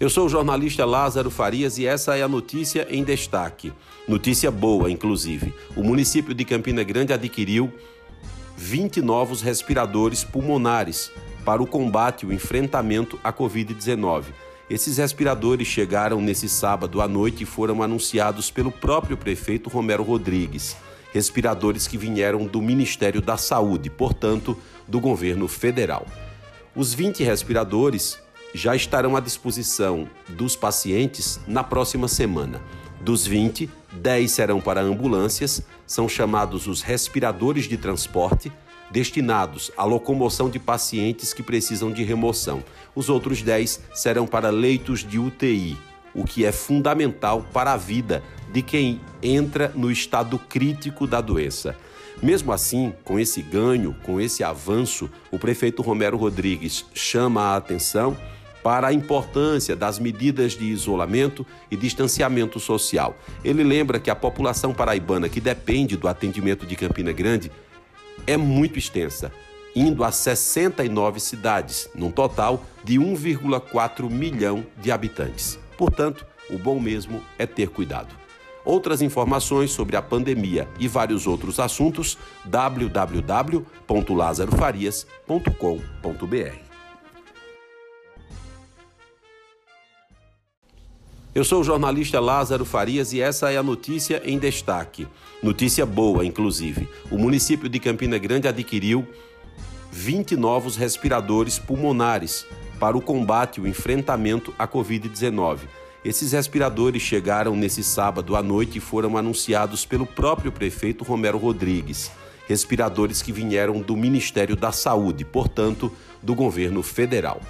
Eu sou o jornalista Lázaro Farias e essa é a notícia em destaque. Notícia boa, inclusive. O município de Campina Grande adquiriu 20 novos respiradores pulmonares para o combate e o enfrentamento à Covid-19. Esses respiradores chegaram nesse sábado à noite e foram anunciados pelo próprio prefeito Romero Rodrigues. Respiradores que vieram do Ministério da Saúde, portanto, do governo federal. Os 20 respiradores já estarão à disposição dos pacientes na próxima semana. Dos 20, 10 serão para ambulâncias, são chamados os respiradores de transporte, destinados à locomoção de pacientes que precisam de remoção. Os outros 10 serão para leitos de UTI, o que é fundamental para a vida de quem entra no estado crítico da doença. Mesmo assim, com esse ganho, com esse avanço, o prefeito Romero Rodrigues chama a atenção para a importância das medidas de isolamento e distanciamento social. Ele lembra que a população paraibana que depende do atendimento de Campina Grande é muito extensa, indo a 69 cidades, num total de 1,4 milhão de habitantes. Portanto, o bom mesmo é ter cuidado. Outras informações sobre a pandemia e vários outros assuntos, www.lazarofarias.com.br. Eu sou o jornalista Lázaro Farias e essa é a notícia em destaque. Notícia boa, inclusive. O município de Campina Grande adquiriu 20 novos respiradores pulmonares para o combate e o enfrentamento à Covid-19. Esses respiradores chegaram nesse sábado à noite e foram anunciados pelo próprio prefeito Romero Rodrigues. Respiradores que vieram do Ministério da Saúde, portanto, do governo federal.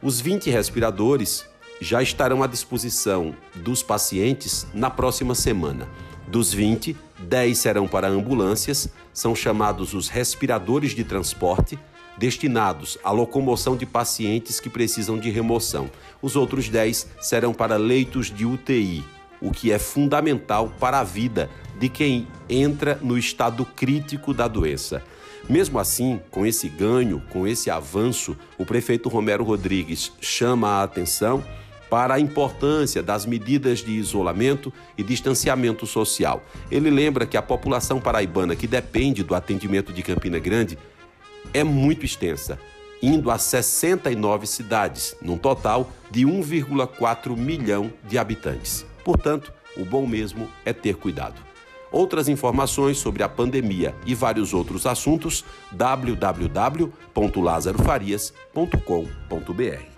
Os 20 respiradores já estarão à disposição dos pacientes na próxima semana. Dos 20, 10 serão para ambulâncias, são chamados os respiradores de transporte, destinados à locomoção de pacientes que precisam de remoção. Os outros 10 serão para leitos de UTI, o que é fundamental para a vida de quem entra no estado crítico da doença. Mesmo assim, com esse ganho, com esse avanço, o prefeito Romero Rodrigues chama a atenção para a importância das medidas de isolamento e distanciamento social. Ele lembra que a população paraibana que depende do atendimento de Campina Grande é muito extensa, indo a 69 cidades, num total de 1,4 milhão de habitantes. Portanto, o bom mesmo é ter cuidado. Outras informações sobre a pandemia e vários outros assuntos, www.lazarofarias.com.br.